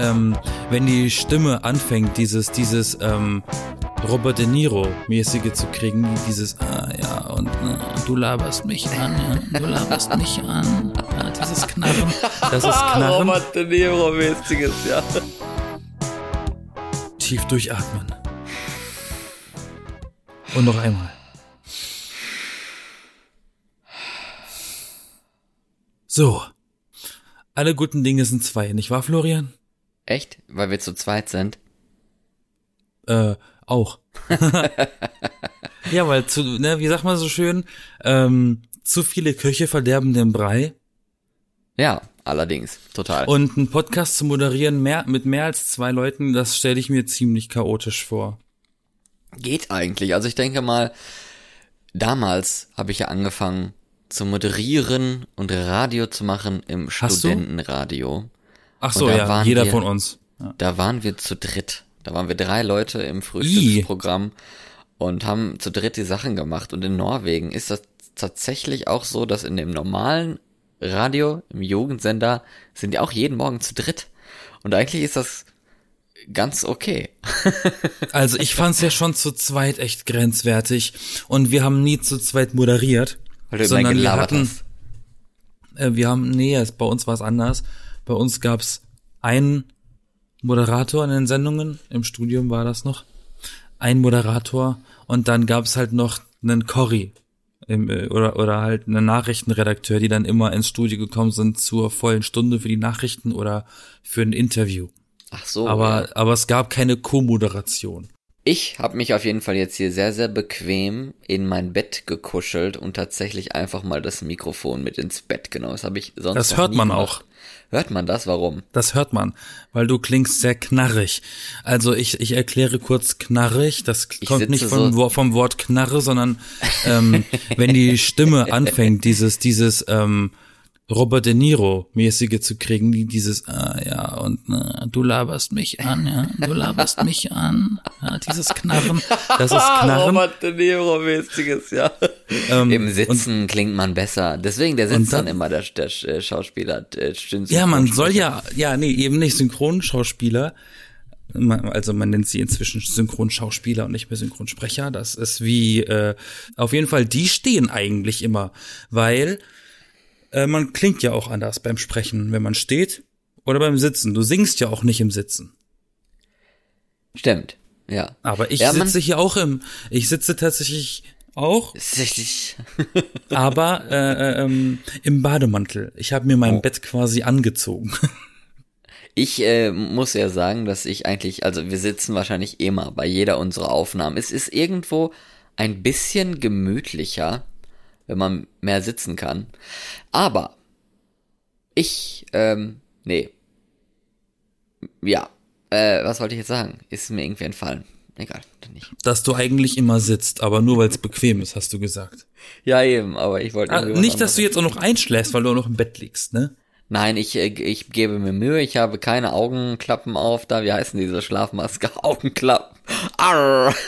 ähm, wenn die Stimme anfängt, dieses, dieses ähm, Robert De Niro-mäßige zu kriegen, dieses, ah ja, und äh, du laberst mich an, ja, du laberst mich an, ja, dieses Knarren, das ist Knarren. Robert De Niro-mäßiges, ja. Tief durchatmen. Und noch einmal. So. Alle guten Dinge sind zwei, nicht wahr, Florian? Echt? Weil wir zu zweit sind? Äh, auch. ja, weil zu, ne, wie sagt man so schön, ähm, zu viele Köche verderben den Brei. Ja, allerdings, total. Und einen Podcast zu moderieren mehr, mit mehr als zwei Leuten, das stelle ich mir ziemlich chaotisch vor. Geht eigentlich. Also ich denke mal, damals habe ich ja angefangen zu moderieren und Radio zu machen im Hast du? Ach so, ja, jeder wir- von uns. Ja. Da waren wir zu dritt. Da waren wir drei Leute im Frühstücksprogramm und haben zu dritt die Sachen gemacht. Und in Norwegen ist das tatsächlich auch so, dass in dem normalen Radio, im Jugendsender, sind die auch jeden Morgen zu dritt. Und eigentlich ist das ganz okay. Also ich fand's ja schon zu zweit echt grenzwertig und wir haben nie zu zweit moderiert, Weil du sondern wir hatten, hast. äh, wir haben, nee, bei uns war es anders. Bei uns gab's einen Moderator in den Sendungen, im Studium war das noch, ein Moderator und dann gab's halt noch einen Corey im, äh, oder, oder halt einen Nachrichtenredakteur, die dann immer ins Studio gekommen sind zur vollen Stunde für die Nachrichten oder für ein Interview. Ach so. aber, ja. aber es gab keine Co-Moderation. Ich habe mich auf jeden Fall jetzt hier sehr, sehr bequem in mein Bett gekuschelt und tatsächlich einfach mal das Mikrofon mit ins Bett genommen. Das habe ich sonst Das hört man gemacht. auch. Hört man das? Warum? Das hört man, weil du klingst sehr knarrig. Also ich, ich erkläre kurz knarrig. Das kommt nicht vom, so- vom Wort Knarre, sondern ähm, wenn die Stimme anfängt, dieses, dieses ähm, Robert De Niro-mäßige zu kriegen, die dieses, ah ja, und äh, du laberst mich an, ja, du laberst mich an, ja, dieses Knarren, das ist Knarren. Robert De Niro-mäßiges, ja. Ähm, Im Sitzen klingt man besser. Deswegen, der Und sitzt dann, dann- immer, der, der äh, Schauspieler. Der stimmt Ja, man soll ja, ja, nee, eben nicht Synchronschauspieler. Also man nennt sie inzwischen Synchronschauspieler und nicht mehr Synchronsprecher. Das ist wie, äh, auf jeden Fall, die stehen eigentlich immer, weil äh, man klingt ja auch anders beim Sprechen, wenn man steht oder beim Sitzen. Du singst ja auch nicht im Sitzen. Stimmt, ja. Aber ich Ja, sitze hier auch im, ich sitze tatsächlich auch, Tatsächlich. aber äh, äh, ähm, im Bademantel. Ich habe mir mein Oh. Bett quasi angezogen. Ich äh, muss ja sagen, dass ich eigentlich, also wir sitzen wahrscheinlich immer bei jeder unserer Aufnahmen. Es ist irgendwo ein bisschen gemütlicher, wenn man mehr sitzen kann. Aber ich, ähm, nee. Ja, äh, was wollte ich jetzt sagen? Ist mir irgendwie entfallen. Egal, dann nicht. dass du eigentlich immer sitzt, aber nur weil es bequem ist, hast du gesagt. Ja, eben, aber ich wollte Ah, nicht, dass du jetzt auch noch einschläfst, weil du auch noch im Bett liegst, ne? Nein, ich, äh, ich gebe mir Mühe, ich habe keine Augenklappen auf da. Wie heißen diese Schlafmaske? Augenklappen. Arr.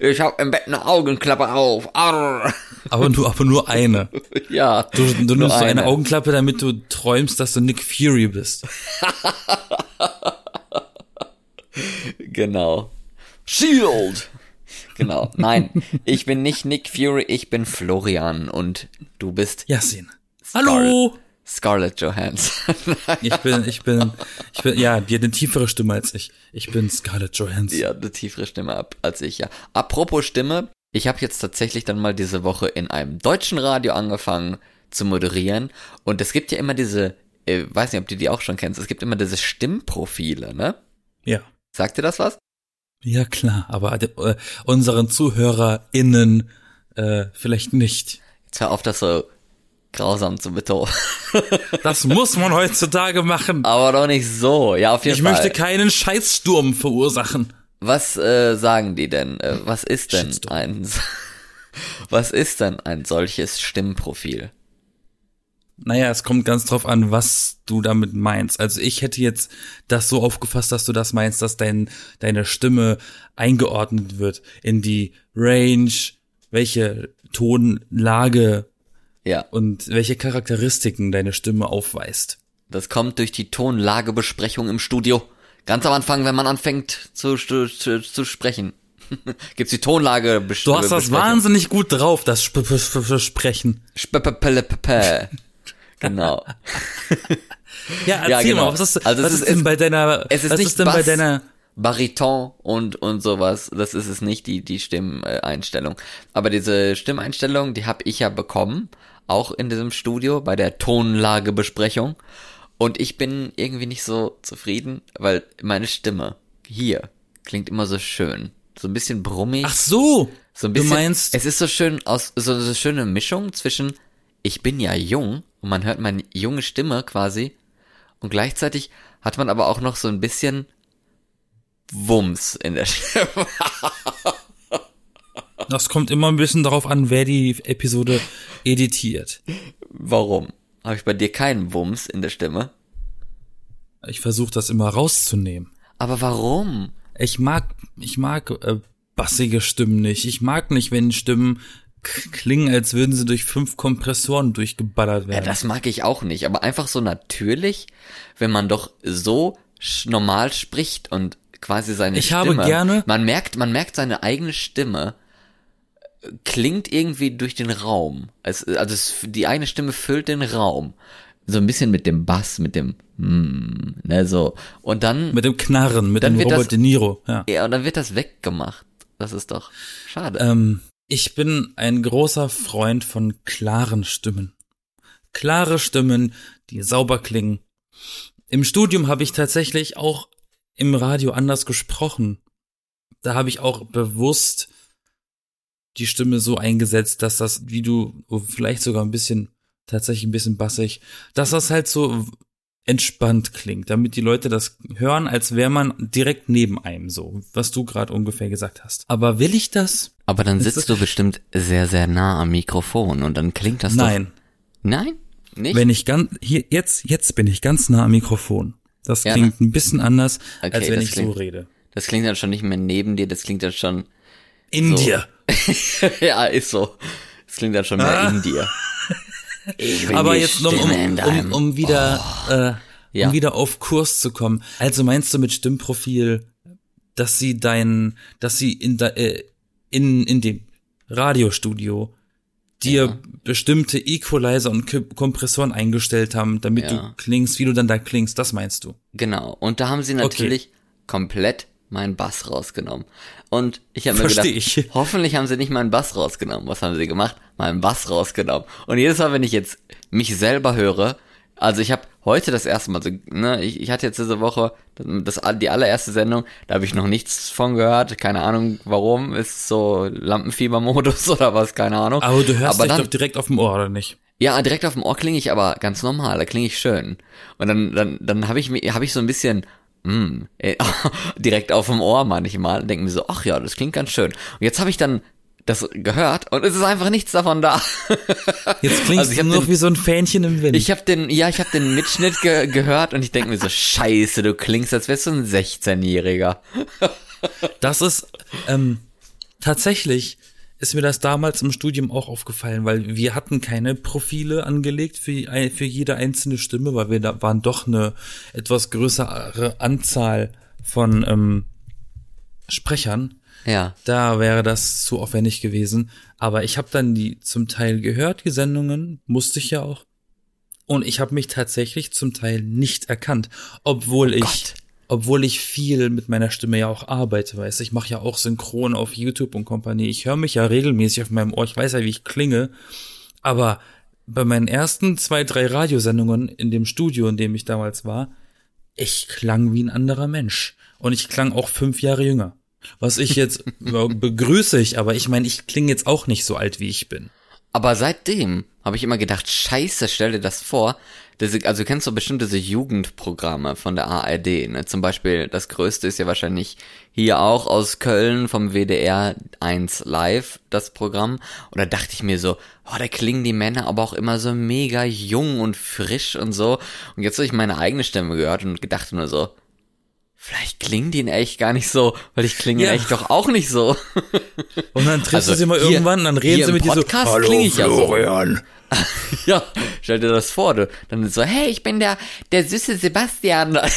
Ich habe im Bett eine Augenklappe auf. Arr. Aber nur, aber nur eine. Ja. Du, du nur nimmst so eine Augenklappe, damit du träumst, dass du Nick Fury bist. Genau. Shield. Genau. Nein, ich bin nicht Nick Fury, ich bin Florian und du bist Yasin. Hallo! Scarlett Johansson. Ich bin, ich bin, ich bin, ja, die hat eine tiefere Stimme als ich. Ich bin Scarlett Johansson. Ja, eine tiefere Stimme ab als ich, ja. Apropos Stimme, ich habe jetzt tatsächlich dann mal diese Woche in einem deutschen Radio angefangen zu moderieren. Und es gibt ja immer diese, äh, weiß nicht, ob du die auch schon kennst, es gibt immer diese Stimmprofile, ne? Ja. Sagt dir das was? Ja, klar, aber äh, unseren ZuhörerInnen äh, vielleicht nicht. Jetzt hör auf, das so grausam zu betonen. Das muss man heutzutage machen. Aber doch nicht so. Ja, auf jeden Ich Fall. möchte keinen Scheißsturm verursachen. Was äh, sagen die denn? Äh, was ist denn Shitstorm. ein Was ist denn ein solches Stimmprofil? Naja, es kommt ganz drauf an, was du damit meinst. Also ich hätte jetzt das so aufgefasst, dass du das meinst, dass dein, deine Stimme eingeordnet wird in die Range, welche Tonlage Ja. und welche Charakteristiken deine Stimme aufweist. Das kommt durch die Tonlagebesprechung im Studio. Ganz am Anfang, wenn man anfängt zu, zu, zu, sprechen. Gibt's die Tonlage Du hast das wahnsinnig gut drauf, das Sp -Sp -Sp Sprechen. Genau. Ja, erzähl Ja, genau. mal, was ist, Also es was ist- ist denn bei deiner, es ist was nicht ist denn bei Bass. deiner, Bariton und und sowas, das ist es nicht die die Stimmeinstellung. Aber diese Stimmeinstellung, die habe ich ja bekommen, auch in diesem Studio bei der Tonlagebesprechung. Und ich bin irgendwie nicht so zufrieden, weil meine Stimme hier klingt immer so schön, so ein bisschen brummig. ach so, So ein bisschen, du meinst, es ist so schön aus, so eine schöne Mischung zwischen, ich bin ja jung und man hört meine junge Stimme quasi und gleichzeitig hat man aber auch noch so ein bisschen Wumms in der Stimme. Das kommt immer ein bisschen darauf an, wer die Episode editiert. Warum? Habe ich bei dir keinen Wumms in der Stimme? Ich versuche das immer rauszunehmen. Aber warum? Ich mag, ich mag äh, bassige Stimmen nicht. Ich mag nicht, wenn Stimmen klingen, als würden sie durch fünf Kompressoren durchgeballert Ja, werden. das mag ich auch nicht, aber einfach so natürlich, wenn man doch so normal spricht und quasi seine Ich Stimme. habe gerne- Man merkt, man merkt seine eigene Stimme klingt irgendwie durch den Raum. Es, also es, die eigene Stimme füllt den Raum. So ein bisschen mit dem Bass, mit dem mm, ne, so. Und dann, mit dem Knarren, mit dem Robert das- De Niro. Ja. ja, und dann wird das weggemacht. Das ist doch schade. Ähm, ich bin ein großer Freund von klaren Stimmen. Klare Stimmen, die sauber klingen. Im Studium habe ich tatsächlich auch im Radio anders gesprochen. Da habe ich auch bewusst die Stimme so eingesetzt, dass das, wie du, vielleicht sogar ein bisschen, tatsächlich ein bisschen bassig, dass das halt so entspannt klingt, damit die Leute das hören, als wäre man direkt neben einem so, was du gerade ungefähr gesagt hast. Aber will ich das? aber dann sitzt du bestimmt sehr, sehr nah am Mikrofon und dann klingt das Nein. doch. Nein? Nicht? Wenn ich ganz, hier, jetzt, jetzt bin ich ganz nah am Mikrofon. Das Ja, klingt ein bisschen anders, Okay, als wenn ich so klingt- rede. Das klingt dann schon nicht mehr neben dir, das klingt dann schon. In So. dir. ja, ist so. Das klingt dann schon mehr Ah. in dir. Aber jetzt noch, um, um, um wieder, äh, Ja. um wieder auf Kurs zu kommen. Also meinst du mit Stimmprofil, dass sie dein, dass sie in, de, äh, in, in dem Radiostudio dir Ja. bestimmte Equalizer und K Kompressoren eingestellt haben, damit Ja. du klingst, wie du dann da klingst, das meinst du? Genau. Und da haben sie natürlich komplett meinen Bass rausgenommen. Und ich habe mir Versteh gedacht, ich. hoffentlich haben sie nicht meinen Bass rausgenommen. Was haben sie gemacht? Meinen Bass rausgenommen. Und jedes Mal, wenn ich jetzt mich selber höre, also ich habe heute das erste Mal, so, ne, ich, ich hatte jetzt diese Woche das, die allererste Sendung, da habe ich noch nichts von gehört, keine Ahnung warum, ist so Lampenfiebermodus oder was, keine Ahnung. Aber du hörst Aber dich dann, doch direkt auf dem Ohr, oder nicht? ja, direkt auf dem Ohr klinge ich aber ganz normal, da klinge ich schön. Und dann, dann, dann habe ich mir, habe ich so ein bisschen, äh, direkt auf dem Ohr manchmal und denke mir so, ach ja, das klingt ganz schön. Und jetzt habe ich dann das gehört und es ist einfach nichts davon da. Jetzt klingst Also hab nur noch den- wie so ein Fähnchen im Wind. Ich habe den, ja, ich habe den Mitschnitt ge gehört und ich denke mir so, scheiße, du klingst, als wärst du ein 16-Jähriger. Das ist ähm, tatsächlich ist mir das damals im Studium auch aufgefallen, weil wir hatten keine Profile angelegt für, für jede einzelne Stimme, weil wir da waren doch eine etwas größere Anzahl von ähm, Sprechern. Ja, Da wäre das zu aufwendig gewesen. Aber ich habe dann die zum Teil gehört, die Sendungen, musste ich ja auch. Und ich habe mich tatsächlich zum Teil nicht erkannt, obwohl ich, Gott. Obwohl ich viel mit meiner Stimme ja auch arbeite, weißt ich mache ja auch Synchron auf YouTube und Kompanie. Ich höre mich ja regelmäßig auf meinem Ohr, ich weiß ja, wie ich klinge. Aber bei meinen ersten zwei, drei Radiosendungen in dem Studio, in dem ich damals war, ich klang wie ein anderer Mensch. Und ich klang auch fünf Jahre jünger. Was ich jetzt begrüße ich, aber ich meine, ich klinge jetzt auch nicht so alt, wie ich bin. aber seitdem habe ich immer gedacht, scheiße, stell dir das vor. Diese, also du kennst du bestimmt diese Jugendprogramme von der ARD, ne? Zum Beispiel, das größte ist ja wahrscheinlich hier auch aus Köln vom WDR 1 Live, das Programm. Und da dachte ich mir so, oh, da klingen die Männer aber auch immer so mega jung und frisch und so. Und jetzt habe ich meine eigene Stimme gehört und gedacht nur so, vielleicht klingen die in echt gar nicht so, weil ich klinge Ja. in echt doch auch nicht so. Und dann triffst Also du sie mal hier- irgendwann, dann reden sie mit dir so, hallo klinge ich ja so." Florian, ja, stell dir das vor, du, dann so, hey, ich bin der, der süße Sebastian.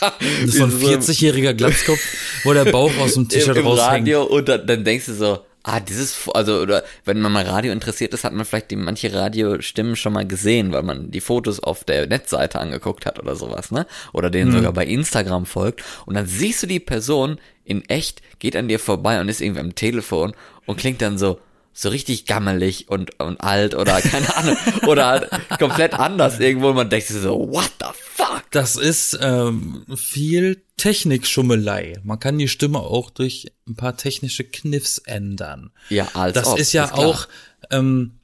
Das ist so ein 40-jähriger Glatzkopf, wo der Bauch aus dem T-Shirt im raushängt. Radio und dann, dann denkst du so, ah, dieses, also, oder wenn man mal Radio interessiert ist, hat man vielleicht die manche Radiostimmen schon mal gesehen, weil man die Fotos auf der Netzseite angeguckt hat oder sowas, ne? Oder denen sogar bei Instagram folgt. Und dann siehst du die Person in echt, geht an dir vorbei und ist irgendwie am Telefon und klingt dann so, so richtig gammelig und, und alt oder keine Ahnung, oder halt komplett anders irgendwo und man denkt sich so, what the fuck? Das ist ähm, viel Technikschummelei. Man kann die Stimme auch durch ein paar technische Kniffs ändern. Ja, als Das ob, ist ja klar. auch, ähm,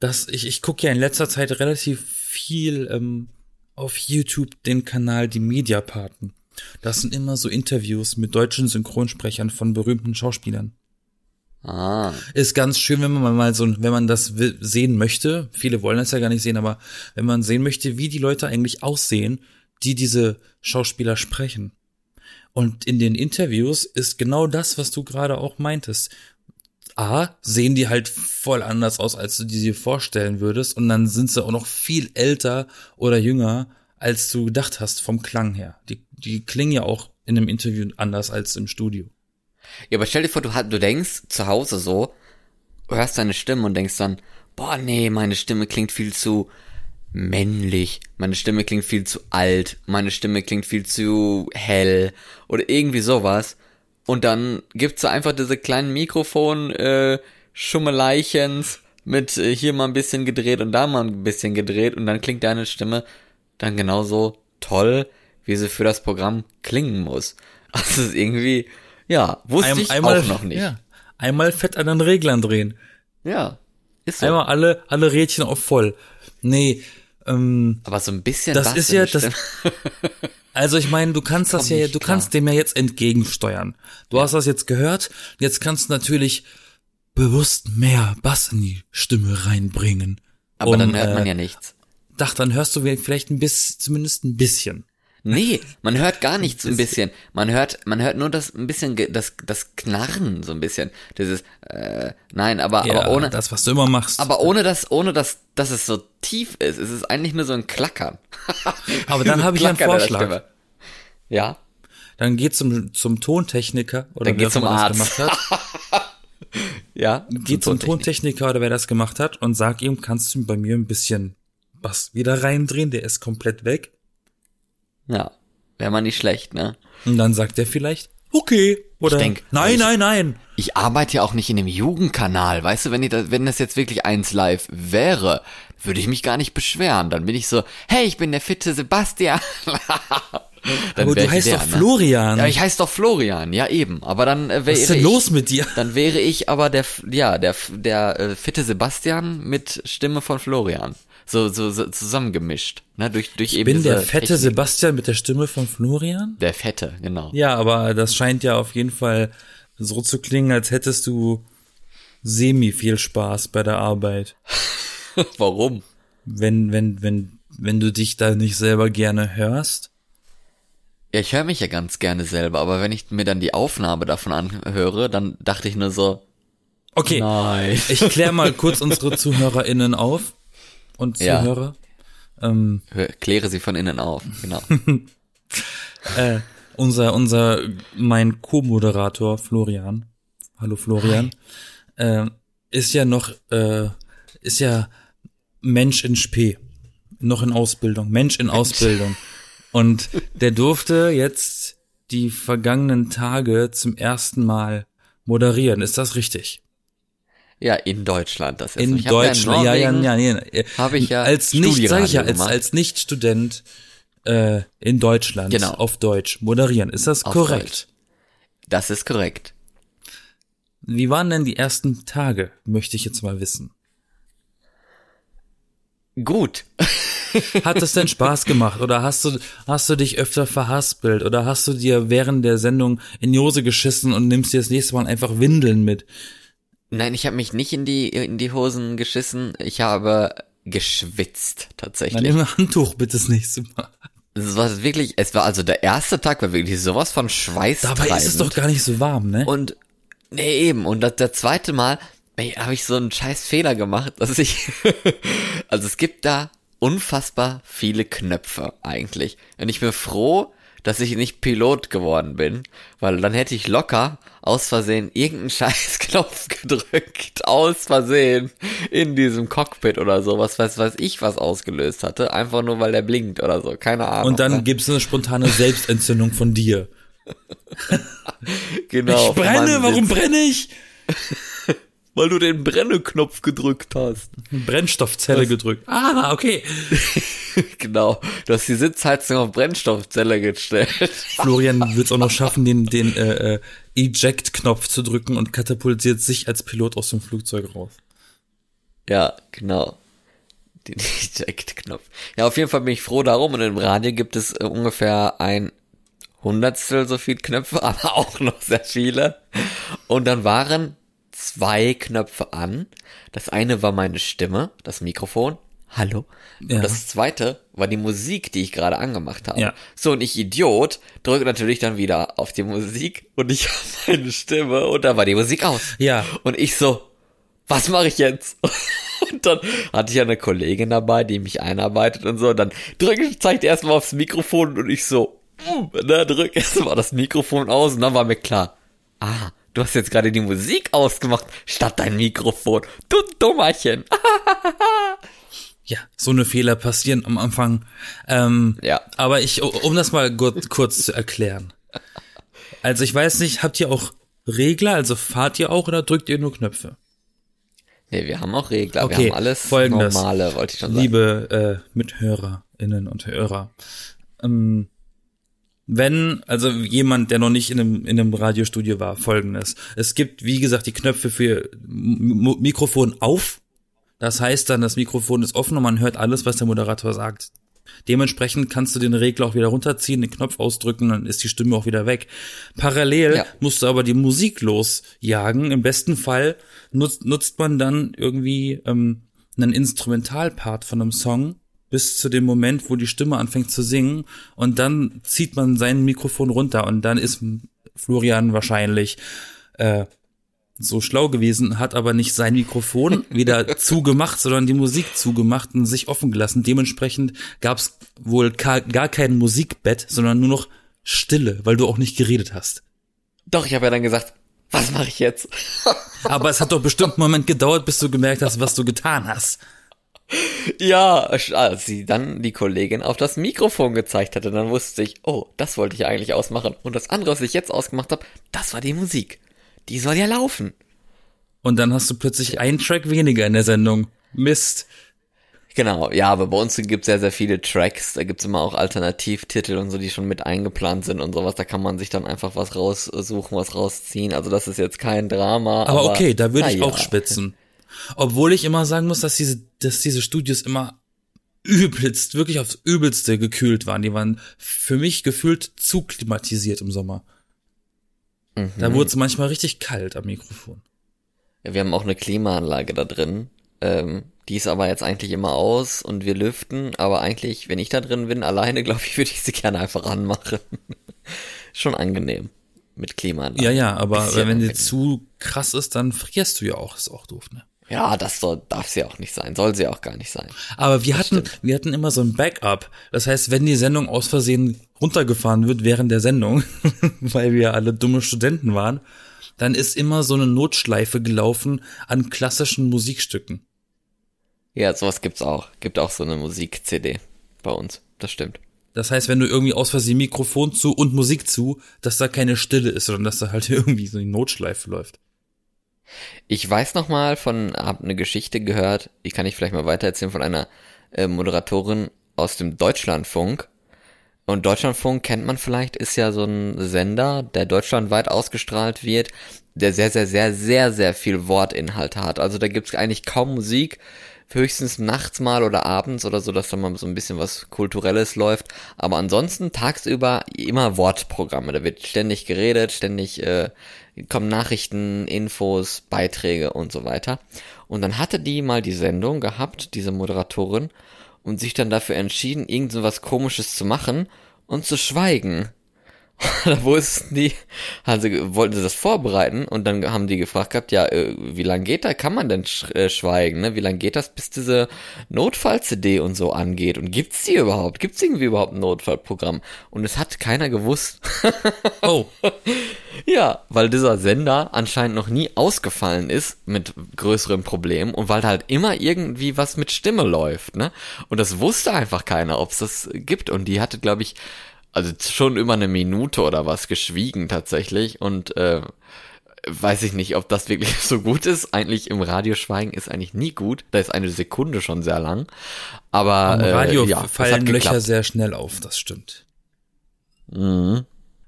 das, ich, ich gucke ja in letzter Zeit relativ viel ähm, auf YouTube den Kanal Die Mediapaten. Das sind immer so Interviews mit deutschen Synchronsprechern von berühmten Schauspielern. Ah, Ist ganz schön, wenn man mal so, wenn man das sehen möchte. Viele wollen das ja gar nicht sehen, aber wenn man sehen möchte, wie die Leute eigentlich aussehen, die diese Schauspieler sprechen. Und in den Interviews ist genau das, was du gerade auch meintest. A, sehen die halt voll anders aus, als du die dir vorstellen würdest. Und dann sind sie auch noch viel älter oder jünger, als du gedacht hast vom Klang her. Die, die klingen ja auch in einem Interview anders als im Studio. Ja, aber stell dir vor, du, du denkst zu Hause so, hörst deine Stimme und denkst dann, boah, nee, meine Stimme klingt viel zu männlich, meine Stimme klingt viel zu alt, meine Stimme klingt viel zu hell oder irgendwie sowas. Und dann gibt's da einfach diese kleinen Mikrofon, äh, Schummeleichens mit äh, hier mal ein bisschen gedreht und da mal ein bisschen gedreht und dann klingt deine Stimme dann genauso toll, wie sie für das Programm klingen muss. Also es ist irgendwie, ja, wusste Ein- ich einmal, auch noch nicht. Ja, einmal fett an den Reglern drehen. Ja, ist so. Einmal alle, alle Rädchen auf voll. Nee, ähm, Aber so ein bisschen das Bass ist ja, das, also ich meine, du kannst das ja, du klar. kannst dem ja jetzt entgegensteuern. Du hast das jetzt gehört, jetzt kannst du natürlich bewusst mehr Bass in die Stimme reinbringen. Aber um, dann hört man äh, ja nichts. Dach, dann hörst du vielleicht ein bisschen, zumindest ein bisschen. Nee, man hört gar nichts ein bisschen. Man hört, man hört nur das ein bisschen, das, das Knarren so ein bisschen. Dieses, äh, nein, aber, Ja, aber ohne, das, was du immer machst. aber ohne das, ohne das, dass es so tief ist. Es ist eigentlich nur so ein Klackern. Aber dann habe ich einen Vorschlag. Ja. Dann geh zum, zum Tontechniker oder Dann wer zum Arzt. das gemacht hat. Ja. Geh zum Tontechniker oder wer das gemacht hat und sag ihm, kannst du bei mir ein bisschen Bass wieder reindrehen, der ist komplett weg. Ja. Wäre mal nicht schlecht, ne? Und dann sagt er vielleicht, okay. Oder denk, nein, ich- nein, nein. Ich arbeite ja auch nicht in dem Jugendkanal, weißt du, wenn, ich das, wenn das jetzt wirklich eins live wäre, würde ich mich gar nicht beschweren. Dann bin ich so, hey, ich bin der fitte Sebastian. Dann Aber du ich heißt der, doch ne? Florian. Ja, ich heiße doch Florian, ja eben. Aber dann äh, wäre Was ist denn ich, los mit dir? dann wäre ich aber der, ja, der, der äh, fitte Sebastian mit Stimme von Florian. So, so, so zusammengemischt, ne, durch, durch Ich eben bin der fette Technik. Sebastian mit der Stimme von Florian? Der Fette, genau. Ja, aber das scheint ja auf jeden Fall so zu klingen, als hättest du semi viel Spaß bei der Arbeit. Warum? Wenn, wenn, wenn, wenn du dich da nicht selber gerne hörst. Ja, ich höre mich ja ganz gerne selber, aber wenn ich mir dann die Aufnahme davon anhöre, dann dachte ich nur so, Okay. nein. Ich klär mal kurz unsere ZuhörerInnen auf und Ja. Zuhörer. Ähm, Hör- Kläre sie von innen auf, genau. äh, unser, unser, mein Co-Moderator Florian, hallo Florian, äh, ist ja noch, äh, ist ja Mensch in Spee, noch in Ausbildung, Mensch in Ausbildung. Und der durfte jetzt die vergangenen Tage zum ersten Mal moderieren. Ist das richtig? Ja, in Deutschland das jetzt. In Ich hab ja in Deutschland, ja, ja, ja, habe ich ja als nicht, sag ich ja, als, als Nicht-Student äh, in Deutschland Genau. auf Deutsch moderieren. Ist das Auf korrekt? Deutsch. Das ist korrekt. Wie waren denn die ersten Tage, möchte ich jetzt mal wissen. Gut. Hat es denn Spaß gemacht oder hast du, hast du dich öfter verhaspelt oder hast du dir während der Sendung in die Hose geschissen und nimmst dir das nächste Mal einfach Windeln mit? Nein, ich habe mich nicht in die in die Hosen geschissen. Ich habe geschwitzt tatsächlich. nimm ein Handtuch bitte das nächste Mal. Es war wirklich, es war also der erste Tag war wirklich sowas von Schweiß Dabei ist es doch gar nicht so warm, ne? Und nee, eben und das, der zweite Mal habe ich so einen scheiß Fehler gemacht, dass ich, also es gibt da unfassbar viele Knöpfe eigentlich. Und ich bin froh, dass ich nicht Pilot geworden bin, weil dann hätte ich locker aus Versehen irgendeinen scheiß Knopf gedrückt, aus Versehen in diesem Cockpit oder so, was weiß, weiß ich, was ausgelöst hatte, einfach nur weil der blinkt oder so, keine Ahnung. Und dann ne? gibt's eine spontane Selbstentzündung von dir. genau. Ich brenne, warum brenne ich? Weil du den Brenneknopf gedrückt hast. Brennstoffzelle das, gedrückt. Ah, okay. genau. Du hast die Sitzheizung auf Brennstoffzelle gestellt. Florian wird es auch noch schaffen, den, den äh, äh, Eject-Knopf zu drücken und katapultiert sich als Pilot aus dem Flugzeug raus. Ja, genau. Den Eject-Knopf. Ja, auf jeden Fall bin ich froh darum und im Radio gibt es äh, ungefähr ein Hundertstel so viel Knöpfe, aber auch noch sehr viele. Und dann waren zwei Knöpfe an. Das eine war meine Stimme, das Mikrofon. Hallo. Ja. Und das zweite war die Musik, die ich gerade angemacht habe. Ja. So, und ich Idiot drücke natürlich dann wieder auf die Musik und ich habe meine Stimme und da war die Musik aus. Ja. Und ich so, was mache ich jetzt? Und dann hatte ich eine Kollegin dabei, die mich einarbeitet und so. Und dann drücke ich, zeigt erstmal aufs Mikrofon und ich so, ne, drück erstmal das Mikrofon aus und dann war mir klar, ah, Du hast jetzt gerade die Musik ausgemacht, statt dein Mikrofon. Du Dummerchen. ja, so eine Fehler passieren am Anfang. Ähm, ja. Aber ich, um das mal kurz zu erklären. Also ich weiß nicht, habt ihr auch Regler? Also fahrt ihr auch oder drückt ihr nur Knöpfe? Nee, wir haben auch Regler. Okay, wir haben alles folgendes. normale, wollte ich schon sagen. Liebe äh, MithörerInnen und Hörer. Ähm, wenn, also jemand, der noch nicht in einem, in einem Radiostudio war, folgendes. Es gibt, wie gesagt, die Knöpfe für M Mikrofon auf. Das heißt dann, das Mikrofon ist offen und man hört alles, was der Moderator sagt. Dementsprechend kannst du den Regler auch wieder runterziehen, den Knopf ausdrücken, dann ist die Stimme auch wieder weg. Parallel ja. musst du aber die Musik losjagen. Im besten Fall nutzt, nutzt man dann irgendwie ähm, einen Instrumentalpart von einem Song bis zu dem Moment, wo die Stimme anfängt zu singen und dann zieht man sein Mikrofon runter und dann ist Florian wahrscheinlich äh, so schlau gewesen, hat aber nicht sein Mikrofon wieder zugemacht, sondern die Musik zugemacht und sich offen gelassen. Dementsprechend gab es wohl gar kein Musikbett, sondern nur noch Stille, weil du auch nicht geredet hast. Doch, ich habe ja dann gesagt, was mache ich jetzt? aber es hat doch bestimmt einen Moment gedauert, bis du gemerkt hast, was du getan hast. Ja, als sie dann die Kollegin auf das Mikrofon gezeigt hatte, dann wusste ich, oh, das wollte ich eigentlich ausmachen. Und das andere, was ich jetzt ausgemacht habe, das war die Musik. Die soll ja laufen. Und dann hast du plötzlich einen Track weniger in der Sendung. Mist. Genau, ja, aber bei uns gibt es sehr, sehr viele Tracks. Da gibt's immer auch Alternativtitel und so, die schon mit eingeplant sind und sowas. Da kann man sich dann einfach was raussuchen, was rausziehen. Also das ist jetzt kein Drama. Aber, aber okay, da würde ich ja. auch spitzen. Obwohl ich immer sagen muss, dass diese, dass diese Studios immer übelst, wirklich aufs übelste gekühlt waren. Die waren für mich gefühlt zu klimatisiert im Sommer. Mhm. Da wurde es manchmal richtig kalt am Mikrofon. Ja, wir haben auch eine Klimaanlage da drin. Ähm, die ist aber jetzt eigentlich immer aus und wir lüften. Aber eigentlich, wenn ich da drin bin, alleine, glaube ich, würde ich sie gerne einfach anmachen. Schon angenehm mit Klimaanlage. Ja, ja, aber wenn die zu krass ist, dann frierst du ja auch. Ist auch doof, ne? Ja, das soll, darf sie auch nicht sein, soll sie auch gar nicht sein. Aber wir das hatten, stimmt. wir hatten immer so ein Backup. Das heißt, wenn die Sendung aus Versehen runtergefahren wird während der Sendung, weil wir alle dumme Studenten waren, dann ist immer so eine Notschleife gelaufen an klassischen Musikstücken. Ja, sowas gibt's auch. Gibt auch so eine Musik-CD bei uns. Das stimmt. Das heißt, wenn du irgendwie aus Versehen Mikrofon zu und Musik zu, dass da keine Stille ist, sondern dass da halt irgendwie so eine Notschleife läuft. Ich weiß noch mal von, hab eine Geschichte gehört, die kann ich vielleicht mal weitererzählen, von einer äh, Moderatorin aus dem Deutschlandfunk. Und Deutschlandfunk kennt man vielleicht, ist ja so ein Sender, der deutschlandweit ausgestrahlt wird, der sehr, sehr, sehr, sehr, sehr viel Wortinhalt hat. Also da gibt's eigentlich kaum Musik, höchstens nachts mal oder abends oder so, dass da mal so ein bisschen was Kulturelles läuft. Aber ansonsten tagsüber immer Wortprogramme. Da wird ständig geredet, ständig äh, kommen Nachrichten, Infos, Beiträge und so weiter. Und dann hatte die mal die Sendung gehabt, diese Moderatorin, und sich dann dafür entschieden, irgend so was komisches zu machen und zu schweigen. da wussten die, also wollten sie das vorbereiten und dann haben die gefragt gehabt, ja, äh, wie lange geht da, kann man denn sch äh, schweigen, ne? Wie lange geht das, bis diese Notfall-CD und so angeht? Und gibt's die überhaupt? Gibt's irgendwie überhaupt ein Notfallprogramm? Und es hat keiner gewusst. Oh, Ja, weil dieser Sender anscheinend noch nie ausgefallen ist mit größeren Problemen und weil halt immer irgendwie was mit Stimme läuft, ne? Und das wusste einfach keiner, ob es das gibt. Und die hatte, glaube ich, also schon über eine Minute oder was geschwiegen tatsächlich. Und äh, weiß ich nicht, ob das wirklich so gut ist. Eigentlich im Radio schweigen ist eigentlich nie gut. Da ist eine Sekunde schon sehr lang. Aber am Radio äh, ja, fallen Löcher sehr schnell auf, das stimmt. Mhm.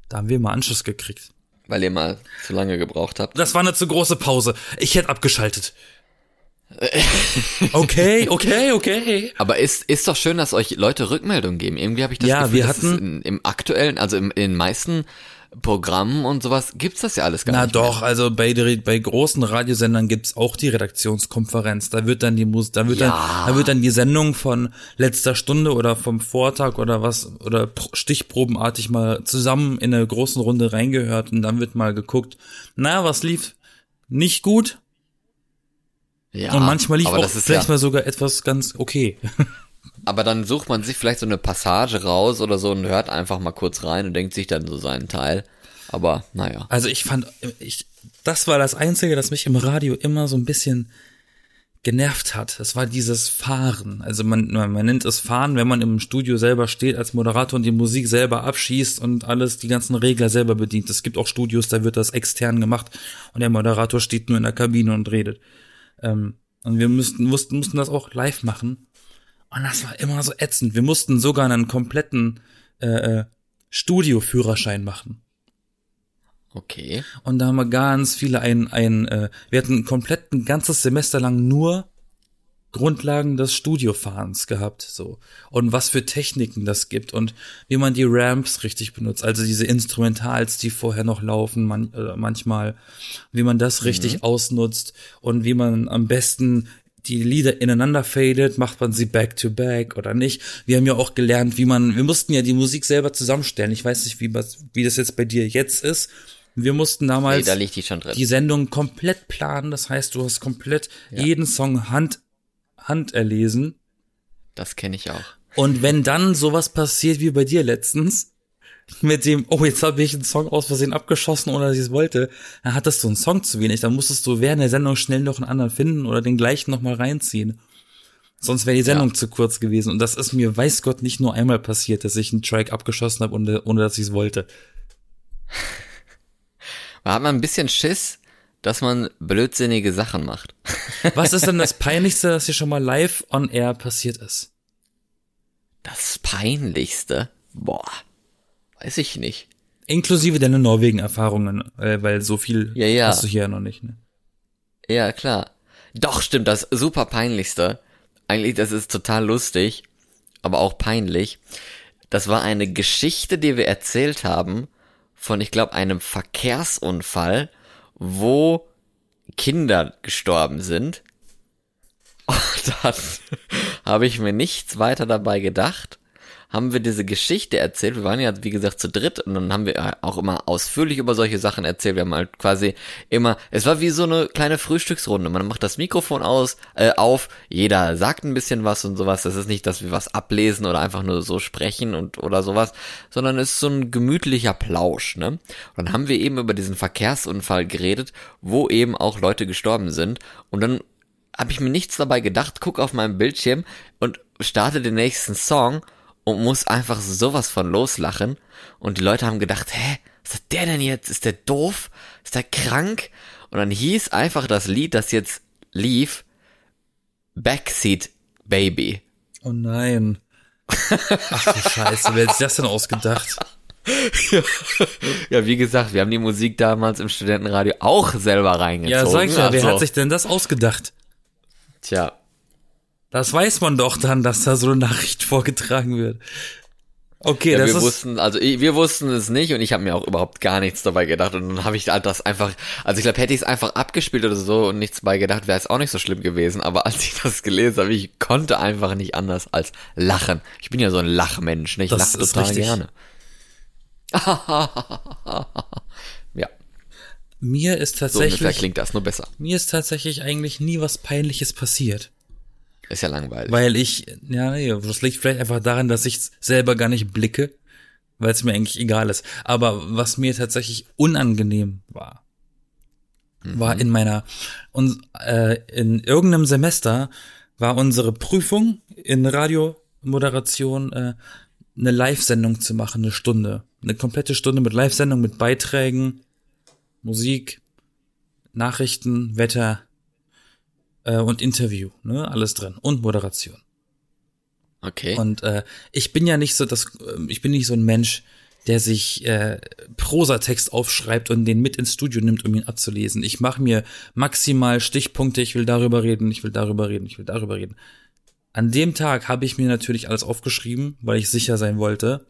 Da haben wir mal Anschluss gekriegt. Weil ihr mal zu lange gebraucht habt. Das war eine zu große Pause. Ich hätte abgeschaltet. Okay, okay, okay. Aber ist, ist doch schön, dass euch Leute Rückmeldungen geben. Irgendwie habe ich das Ja, Gefühl, wir dass es hatten- in, im aktuellen, also im, in den meisten Programmen und sowas gibt's das ja alles gar Na nicht. doch, also bei, bei großen Radiosendern gibt's auch die Redaktionskonferenz. Da wird dann die Musik, da wird Ja. dann, da wird dann die Sendung von letzter Stunde oder vom Vortag oder was oder pro- stichprobenartig mal zusammen in einer großen Runde reingehört und dann wird mal geguckt, na, was lief nicht gut Ja, und manchmal lief aber auch das ist vielleicht ja, mal sogar etwas ganz okay. aber dann sucht man sich vielleicht so eine Passage raus oder so und hört einfach mal kurz rein und denkt sich dann so seinen Teil. Aber naja. Also ich fand, ich, das war das Einzige, das mich im Radio immer so ein bisschen genervt hat. Das war dieses Fahren. Also man, man man nennt es Fahren, wenn man im Studio selber steht als Moderator und die Musik selber abschießt und alles, die ganzen Regler selber bedient. Es gibt auch Studios, da wird das extern gemacht und der Moderator steht nur in der Kabine und redet. Ähm, und wir mussten, mussten, mussten das auch live machen. Und das war immer so ätzend. Wir mussten sogar einen kompletten äh, äh, Studioführerschein machen. Okay. Und da haben wir ganz viele ein, ein äh, wir hatten komplett ein ganzes Semester lang nur Grundlagen des Studiofahrens gehabt, so. Und was für Techniken das gibt und wie man die Ramps richtig benutzt, also diese Instrumentals, die vorher noch laufen, man, äh, manchmal, wie man das richtig ausnutzt und wie man am besten die Lieder ineinander fadet, macht man sie back to back oder nicht. Wir haben ja auch gelernt, wie man, wir mussten ja die Musik selber zusammenstellen. Ich weiß nicht, wie, wie das jetzt bei dir jetzt ist. Wir mussten Nee, damals da liegt die die Sendung komplett planen. Das heißt, du hast komplett jeden Song hand, hand erlesen. Das kenne ich auch. Und wenn dann sowas passiert wie bei dir letztens, mit dem, oh, jetzt habe ich einen Song aus Versehen abgeschossen, ohne dass ich es wollte, dann hattest du einen Song zu wenig. Dann musstest du während der Sendung schnell noch einen anderen finden oder den gleichen nochmal reinziehen. Sonst wäre die Sendung zu kurz gewesen. Und das ist mir, weiß Gott, nicht nur einmal passiert, dass ich einen Track abgeschossen habe, ohne, ohne dass ich es wollte. Da hat man ein bisschen Schiss, dass man blödsinnige Sachen macht. Was ist denn das Peinlichste, das dir schon mal live on air passiert ist? Das Peinlichste? Boah. Weiß ich nicht. Inklusive deine Norwegen-Erfahrungen, äh, weil so viel Ja, ja. hast du hier ja noch nicht. Ne? Ja, klar. Doch, stimmt, das super peinlichste. Eigentlich, das ist total lustig, aber auch peinlich. Das war eine Geschichte, die wir erzählt haben von, ich glaube, einem Verkehrsunfall, wo Kinder gestorben sind. Und dann habe ich mir nichts weiter dabei gedacht. Haben wir diese Geschichte erzählt. Wir waren ja, wie gesagt, zu dritt und dann haben wir auch immer ausführlich über solche Sachen erzählt. Wir haben halt quasi immer, es war wie so eine kleine Frühstücksrunde. Man macht das Mikrofon aus, äh, auf, jeder sagt ein bisschen was und sowas. Das ist nicht, dass wir was ablesen oder einfach nur so sprechen und oder sowas, sondern es ist so ein gemütlicher Plausch, ne? Und dann haben wir eben über diesen Verkehrsunfall geredet, wo eben auch Leute gestorben sind. Und dann habe ich mir nichts dabei gedacht, guck auf meinem Bildschirm und starte den nächsten Song und muss einfach sowas von loslachen. Und die Leute haben gedacht, hä, was hat der denn jetzt? Ist der doof? Ist der krank? Und dann hieß einfach das Lied, das jetzt lief, Backseat Baby. Oh nein. Ach du Scheiße, wer hat sich das denn ausgedacht? Ja, wie gesagt, wir haben die Musik damals im Studentenradio auch selber reingezogen. Ja, sag ich ja, wer also, hat sich denn das ausgedacht? Tja, Das weiß man doch dann, dass da so eine Nachricht vorgetragen wird. Okay, Ja, das wir ist, wussten, also wir wussten es nicht und ich habe mir auch überhaupt gar nichts dabei gedacht und dann habe ich halt das einfach, also ich glaube, hätte ich es einfach abgespielt oder so und nichts dabei gedacht, wäre es auch nicht so schlimm gewesen, aber als ich das gelesen habe, ich konnte einfach nicht anders als lachen. Ich bin ja so ein Lachmensch, ne? Ich lache total richtig. gerne. ja. Mir ist So tatsächlich, klingt das, nur besser. mir ist tatsächlich eigentlich nie was Peinliches passiert. Ist ja langweilig. Weil ich, ja, nee, das liegt vielleicht einfach daran, dass ich selber gar nicht blicke, weil es mir eigentlich egal ist. Aber was mir tatsächlich unangenehm war, war in meiner, und, äh, in irgendeinem Semester war unsere Prüfung in Radiomoderation äh, eine Live-Sendung zu machen, eine Stunde. Eine komplette Stunde mit Live-Sendung, mit Beiträgen, Musik, Nachrichten, Wetter äh, und Interview, ne? Alles drin. Und Moderation. okay. Und äh, ich bin ja nicht so das, äh, ich bin nicht so ein Mensch, der sich äh, Prosatext aufschreibt und den mit ins Studio nimmt, um ihn abzulesen. Ich mache mir maximal Stichpunkte, ich will darüber reden, ich will darüber reden, ich will darüber reden. An dem Tag habe ich mir natürlich alles aufgeschrieben, weil ich sicher sein wollte.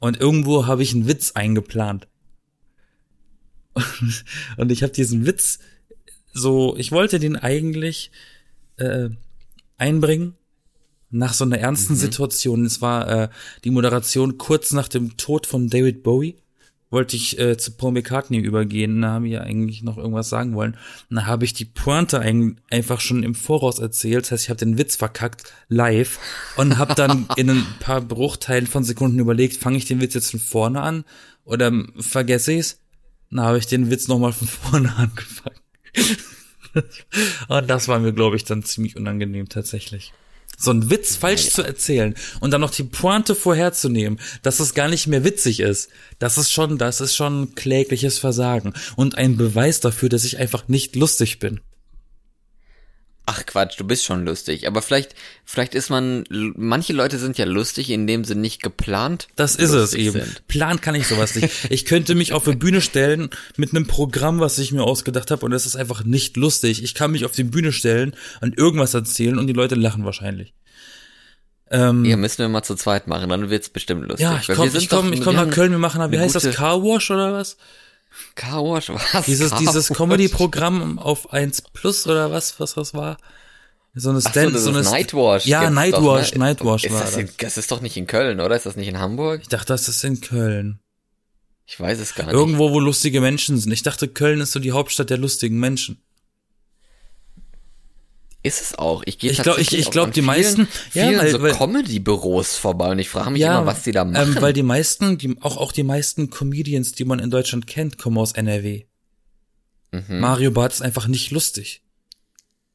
Und irgendwo habe ich einen Witz eingeplant. Und ich habe diesen Witz so, ich wollte den eigentlich äh, einbringen nach so einer ernsten Situation. Es war äh, die Moderation kurz nach dem Tod von David Bowie. Wollte ich äh, zu Paul McCartney übergehen. Da haben wir ja eigentlich noch irgendwas sagen wollen. Und da habe ich die Pointe ein, einfach schon im Voraus erzählt. Das heißt, ich habe den Witz verkackt live und habe dann in ein paar Bruchteilen von Sekunden überlegt, fange ich den Witz jetzt von vorne an oder vergesse ich's? Dann habe ich den Witz nochmal von vorne angefangen. Und das war mir, glaube ich, dann ziemlich unangenehm tatsächlich. So einen Witz falsch zu erzählen und dann noch die Pointe vorherzunehmen, dass es gar nicht mehr witzig ist. Das ist schon, das ist schon klägliches Versagen und ein Beweis dafür, dass ich einfach nicht lustig bin. Ach Quatsch, du bist schon lustig. Aber vielleicht, vielleicht ist man, manche Leute sind ja lustig, indem sie nicht geplant Das ist es eben. Sind. Plan kann ich sowas nicht. Ich könnte mich auf eine Bühne stellen mit einem Programm, was ich mir ausgedacht habe, und es ist einfach nicht lustig. Ich kann mich auf die Bühne stellen und irgendwas erzählen und die Leute lachen wahrscheinlich. Ähm, Ja, müssen wir mal zu zweit machen, dann wird's bestimmt lustig. ja, ich komme ich komm, doch- ich komm nach Köln, wir machen, wie heißt das, Car Wash oder was? Car Wash, was? Dieses, Car dieses? Comedy-Programm auf 1 Plus oder was, was das war? So eine so, Stand, das so eine Nightwash. Ja, Nightwash, doch, ne? Nightwash ist war das, das. in, das ist doch nicht in Köln, oder? Ist das nicht in Hamburg? Ich dachte, das ist in Köln. Ich weiß es gar nicht. Irgendwo, wo lustige Menschen sind. Ich dachte, Köln ist so die Hauptstadt der lustigen Menschen. Ist es auch. Ich gehe Ich glaub- ich- ich auch glaub, an die vielen, meisten- ja, vielen weil- so Comedy-Büros vorbei und ich frage mich immer, was die da machen. Ähm, weil die meisten, die, auch, auch die meisten Comedians, die man in Deutschland kennt, kommen aus NRW. Mhm. Mario Barth ist einfach nicht lustig.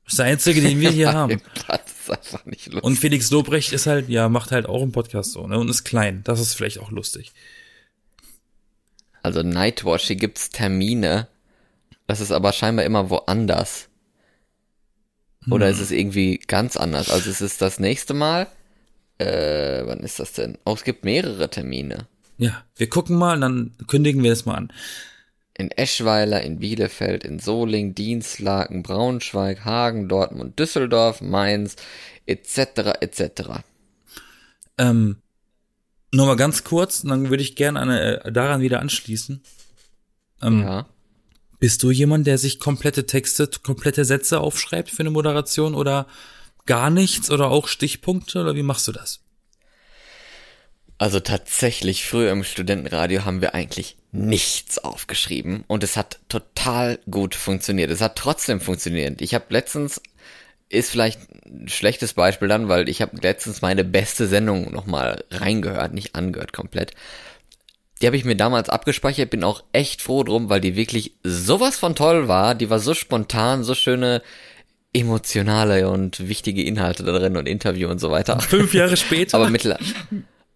Das ist der einzige, den wir hier haben. Das ist einfach nicht lustig. Und Felix Lobrecht ist halt, ja, macht halt auch einen Podcast so, ne, und ist klein. Das ist vielleicht auch lustig. Also Nightwatch, hier gibt's Termine. Das ist aber scheinbar immer woanders. Oder Hm. ist es irgendwie ganz anders? Also es ist das nächste Mal. Äh, wann ist das denn? Oh, es gibt mehrere Termine. Ja, wir gucken mal und dann kündigen wir es mal an. In Eschweiler, in Bielefeld, in Soling, Dienstlaken, Braunschweig, Hagen, Dortmund, Düsseldorf, Mainz, etc., etc. Ähm, nur mal ganz kurz, dann würde ich gerne äh, daran wieder anschließen. Ähm, Ja. Bist du jemand, der sich komplette Texte, komplette Sätze aufschreibt für eine Moderation oder gar nichts oder auch Stichpunkte oder wie machst du das? Also tatsächlich, früher im Studentenradio haben wir eigentlich nichts aufgeschrieben und es hat total gut funktioniert. Es hat trotzdem funktioniert. Ich habe letztens, ist vielleicht ein schlechtes Beispiel dann, weil ich habe letztens meine beste Sendung nochmal reingehört, nicht angehört komplett. Die habe ich mir damals abgespeichert, bin auch echt froh drum, weil die wirklich sowas von toll war. Die war so spontan, so schöne emotionale und wichtige Inhalte da drin und Interview und so weiter. Fünf Jahre später? Aber mittler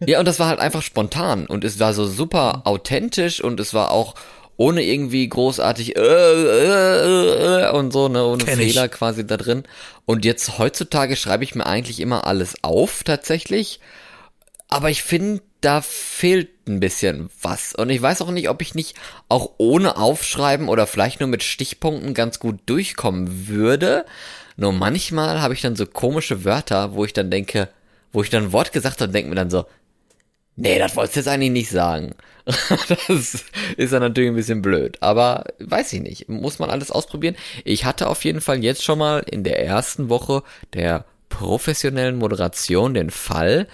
ja, und das war halt einfach spontan und es war so super authentisch und es war auch ohne irgendwie großartig äh, äh, äh, und so, ne, ohne Kenn ich. Fehler quasi da drin. Und jetzt heutzutage schreibe ich mir eigentlich immer alles auf, tatsächlich. Aber ich finde, da fehlt ein bisschen was. Und ich weiß auch nicht, ob ich nicht auch ohne Aufschreiben oder vielleicht nur mit Stichpunkten ganz gut durchkommen würde. Nur manchmal habe ich dann so komische Wörter, wo ich dann denke, wo ich dann ein Wort gesagt habe, denke mir dann so, nee, das wolltest du jetzt eigentlich nicht sagen. das ist dann natürlich ein bisschen blöd. Aber weiß ich nicht. Muss man alles ausprobieren. Ich hatte auf jeden Fall jetzt schon mal in der ersten Woche der professionellen Moderation den Fall,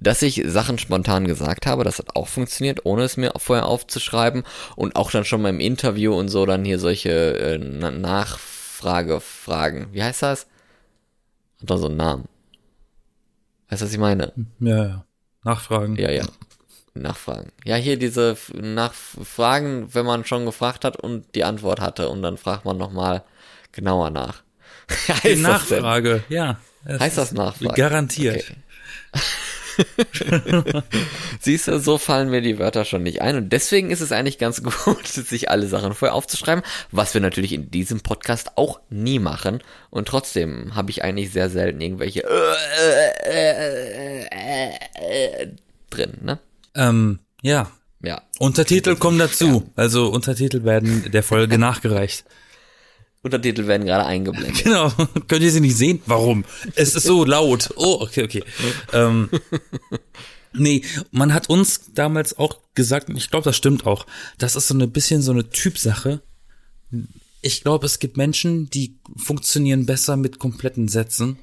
dass ich Sachen spontan gesagt habe. Das hat auch funktioniert, ohne es mir vorher aufzuschreiben. Und auch dann schon mal im Interview und so dann hier solche äh, Nachfragefragen. Wie heißt das? Hat doch so einen Namen. Weißt du, was ich meine? Ja, ja. Nachfragen. Ja, ja. Nachfragen. Ja, hier diese Nachfragen, wenn man schon gefragt hat und die Antwort hatte und dann fragt man nochmal genauer nach. heißt Die? Nachfrage, ja. Heißt das Nachfrage? Garantiert. Okay. Siehst du, so fallen mir die Wörter schon nicht ein. Und deswegen ist es eigentlich ganz gut, sich alle Sachen vorher aufzuschreiben, was wir natürlich in diesem Podcast auch nie machen. Und trotzdem habe ich eigentlich sehr selten irgendwelche drin, ne? Ähm, ja. Ja. Untertitel kommen dazu. Also Untertitel werden der Folge nachgereicht. Untertitel werden gerade eingeblendet. Genau. Könnt ihr sie nicht sehen? Warum? Es ist so laut. Oh, okay, okay. ähm, nee, man hat uns damals auch gesagt, und ich glaube, das stimmt auch, das ist so ein bisschen so eine Typsache. Ich glaube, es gibt Menschen, die funktionieren besser mit kompletten Sätzen.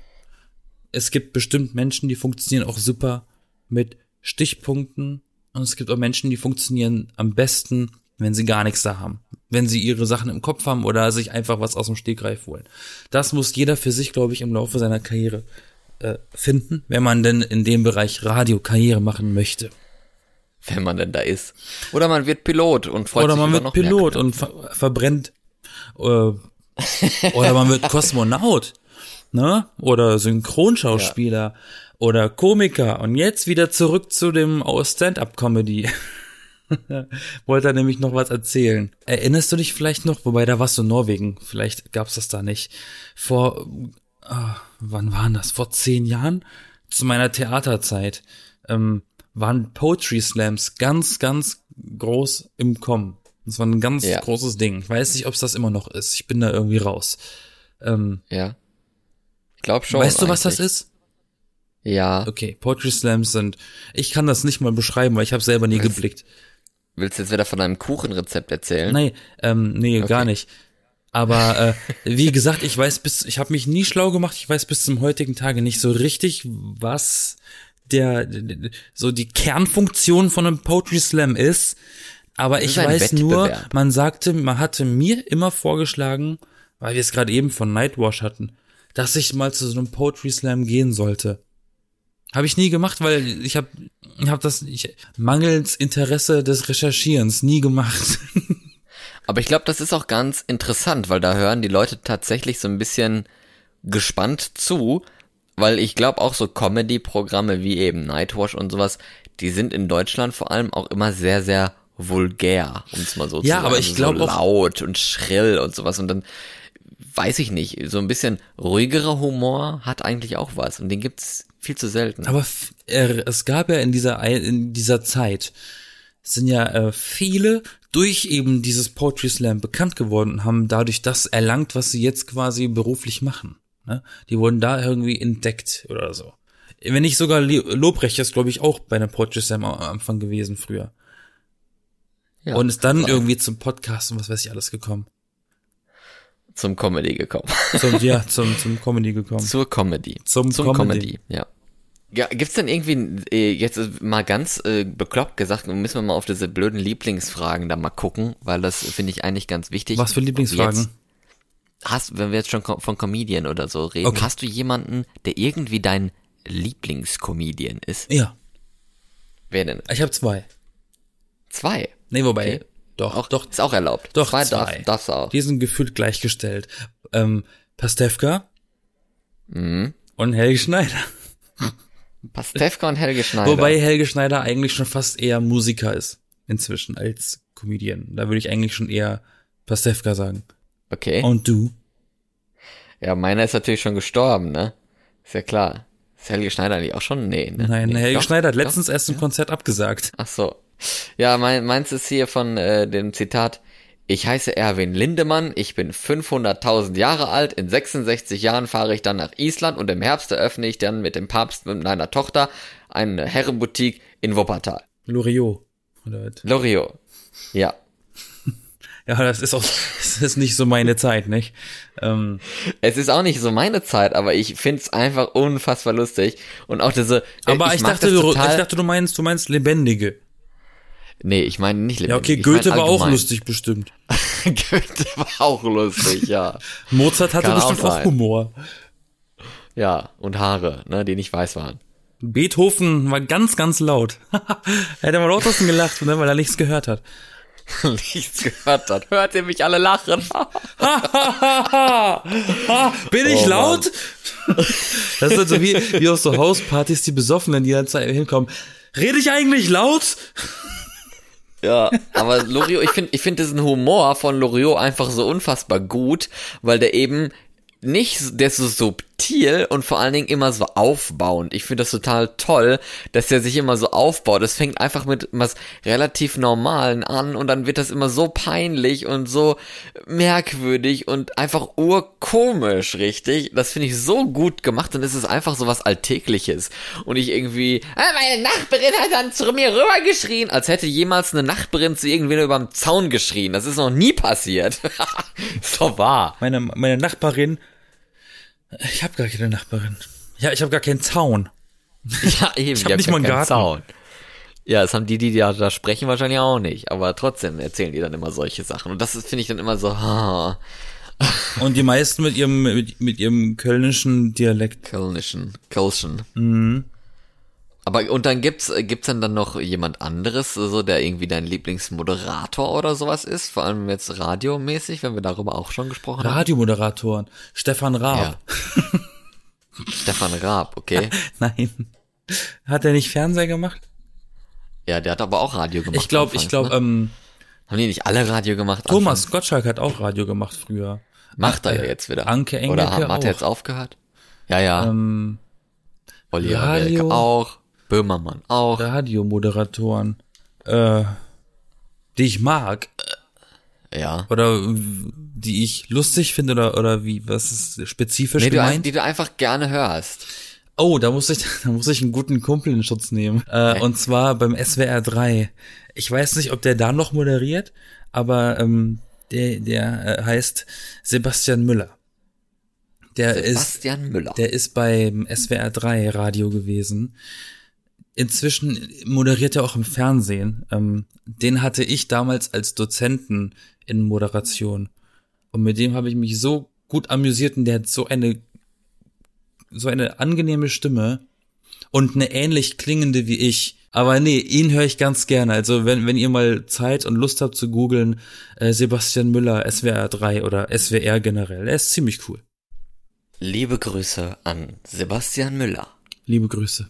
Es gibt bestimmt Menschen, die funktionieren auch super mit Stichpunkten. Und es gibt auch Menschen, die funktionieren am besten, wenn sie gar nichts da haben. Wenn sie ihre Sachen im Kopf haben oder sich einfach was aus dem Stegreif holen. Das muss jeder für sich, glaube ich, im Laufe seiner Karriere äh, finden, wenn man denn in dem Bereich Radio Karriere machen möchte. Wenn man denn da ist. Oder man wird Pilot und freut Oder sich man über wird noch Pilot und ver verbrennt. Äh, oder man wird Kosmonaut. Ne? Oder Synchronschauspieler. Oder Komiker. Und jetzt wieder zurück zu dem Stand-up-Comedy. Wollte er nämlich noch was erzählen. Erinnerst du dich vielleicht noch, wobei da warst du in Norwegen, vielleicht gab's das da nicht. Vor, ah, wann waren das? Vor zehn Jahren? Zu meiner Theaterzeit ähm, waren Poetry Slams ganz, ganz groß im Kommen. Das war ein ganz Ja. großes Ding. Ich weiß nicht, ob es das immer noch ist. Ich bin da irgendwie raus. Ähm, Ja. Ich glaube schon. weißt du, was das ist? Ja. Okay, Poetry Slams sind. Ich kann das nicht mal beschreiben, weil ich habe selber nie geblickt. Willst du jetzt wieder von einem Kuchenrezept erzählen? Nee, ähm, nee, gar nicht. Aber äh, wie gesagt, ich weiß bis, ich habe mich nie schlau gemacht. Ich weiß bis zum heutigen Tage nicht so richtig, was der so die Kernfunktion von einem Poetry Slam ist. Aber ich weiß nur, man sagte, man hatte mir immer vorgeschlagen, weil wir es gerade eben von Nightwash hatten, dass ich mal zu so einem Poetry Slam gehen sollte. Habe ich nie gemacht, weil ich habe ich hab das ich, mangels Interesse des Recherchierens nie gemacht. Aber ich glaube, das ist auch ganz interessant, weil da hören die Leute tatsächlich so ein bisschen gespannt zu, weil ich glaube auch so Comedy-Programme wie eben Nightwash und sowas, die sind in Deutschland vor allem auch immer sehr, sehr vulgär, um es mal so zu Ja, sagen. aber ich Also glaub so auch- laut und schrill und sowas und dann weiß ich nicht, so ein bisschen ruhigerer Humor hat eigentlich auch was und den gibt's viel zu selten. Aber äh, es gab ja in dieser in dieser Zeit sind ja äh, viele durch eben dieses Poetry Slam bekannt geworden und haben dadurch das erlangt, was sie jetzt quasi beruflich machen. Ne? Die wurden da irgendwie entdeckt oder so. Wenn nicht sogar Lobrecht ist, glaube ich, auch bei einer Poetry Slam am Anfang gewesen früher. Ja, und ist dann irgendwie zum Podcast und was weiß ich alles gekommen. Zum Comedy gekommen. Zum, ja, zum, zum Comedy gekommen. Zur Comedy. Zum Zum Comedy. Comedy, ja. Ja, gibt's denn irgendwie, äh, jetzt mal ganz äh, bekloppt gesagt, müssen wir mal auf diese blöden Lieblingsfragen da mal gucken, weil das finde ich eigentlich ganz wichtig. Was für Lieblingsfragen? Jetzt hast, wenn wir jetzt schon von Comedian oder so reden, Okay. hast du jemanden, der irgendwie dein Lieblingscomedian ist? Ja, Wer denn? ich habe zwei. Zwei. Nee, wobei, Okay. Doch, Auch, doch, ist auch erlaubt. Doch, zwei, zwei. Darf, darfst auch. Die sind gefühlt gleichgestellt. Ähm, Pastewka Mhm. und Helge Schneider. Pastewka und Helge Schneider. Wobei Helge Schneider eigentlich schon fast eher Musiker ist inzwischen als Comedian. Da würde ich eigentlich schon eher Pastewka sagen. okay. Und du? Ja, meiner ist natürlich schon gestorben, ne? Ist ja klar. Ist Helge Schneider eigentlich auch schon? Nee, ne? Nein, nee. Helge Doch, Schneider hat doch. letztens erst ein Konzert abgesagt. Ach so. Ja, mein, meins ist hier von äh, dem Zitat. Ich heiße Erwin Lindemann, ich bin 500.000 Jahre alt, in 66 Jahren fahre ich dann nach Island und im Herbst eröffne ich dann mit dem Papst mit meiner Tochter eine Herrenboutique in Wuppertal. Loriot. Oder was? Loriot. Ja. Ja, das ist auch, das ist nicht so meine Zeit, nicht? Ähm, Es ist auch nicht so meine Zeit, aber ich find's einfach unfassbar lustig. Und auch diese. aber ich, mag dachte, du, ich dachte, du meinst, du meinst lebendige. Nee, ich meine nicht Ja, okay, lebendig, ich Goethe war auch lustig bestimmt. Goethe war auch lustig, ja. Mozart hatte Kann bestimmt auch. Humor. Ja, und Haare, ne, die nicht weiß waren. Beethoven war ganz, ganz laut. hat am lautesten gelacht, ne, weil er nichts gehört hat. Nichts gehört hat. Hört ihr mich alle lachen? Bin ich Oh, laut? Das ist halt so wie, wie auf so Hauspartys, die Besoffenen, die dann hinkommen. Rede ich eigentlich laut? Ja, aber Loriot, ich finde ich finde diesen Humor von Loriot einfach so unfassbar gut, weil der eben nicht, so- der ist so subtil und vor allen Dingen immer so aufbauend. Ich finde das total toll, dass der sich immer so aufbaut. Es fängt einfach mit was relativ Normalen an und dann wird das immer so peinlich und so merkwürdig und einfach urkomisch, richtig? Das finde ich so gut gemacht und es ist einfach so was Alltägliches. Und ich irgendwie, ah, meine Nachbarin hat dann zu mir rüber geschrien, als hätte jemals eine Nachbarin zu irgendwen überm Zaun geschrien. Das ist noch nie passiert. doch wahr. Meine, meine Nachbarin, ich habe gar keine Nachbarin. Ja, ich habe gar keinen Zaun. Ja, eben. Ich hab die nicht haben mal einen keinen Garten. Zaun. Ja, das haben die, die da, da sprechen, wahrscheinlich auch nicht. Aber trotzdem erzählen die dann immer solche Sachen. Und das ist, finde ich dann immer so, ha, Und die meisten mit ihrem, mit, mit ihrem kölnischen Dialekt. Kölnischen, Kölschen. Mhm. Aber, und dann gibt's, gibt's dann dann noch jemand anderes, so, der irgendwie dein Lieblingsmoderator oder sowas ist? Vor allem jetzt radiomäßig, wenn wir darüber auch schon gesprochen haben. Radiomoderatoren. Stefan Raab. Ja. Stefan Raab, okay. Nein. Hat er nicht Fernseher gemacht? Ja, der hat aber auch Radio gemacht. Ich glaube, ich anfangs, glaube, ne? ähm, Haben die nicht alle Radio gemacht? Thomas Gottschalk hat auch Radio gemacht früher. Macht er ja äh, jetzt wieder. Anke Engelke Oder hat, hat er jetzt aufgehört? Ja, ja. Ähm, Oliver Radio- Welke auch. Böhmermann auch. Radiomoderatoren, äh, die ich mag Ja. oder die ich lustig finde oder oder wie was ist spezifisch Nee, du, ein- gemeint? die du einfach gerne hörst. Oh, da muss ich da muss ich einen guten Kumpel in Schutz nehmen äh, und zwar beim SWR 3. Ich weiß nicht, ob der da noch moderiert, aber ähm, der der äh, heißt Sebastian Müller. Der ist Bastian Müller. Der ist beim SWR 3 Radio gewesen. Inzwischen moderiert er auch im Fernsehen. Ähm, den hatte ich damals als Dozenten in Moderation. Und mit dem habe ich mich so gut amüsiert und der hat so eine, so eine angenehme Stimme und eine ähnlich klingende wie ich. Aber nee, ihn höre ich ganz gerne. Also wenn, wenn ihr mal Zeit und Lust habt zu googeln, äh, Sebastian Müller, SWR 3 oder SWR generell, er ist ziemlich cool. Liebe Grüße an Sebastian Müller. Liebe Grüße.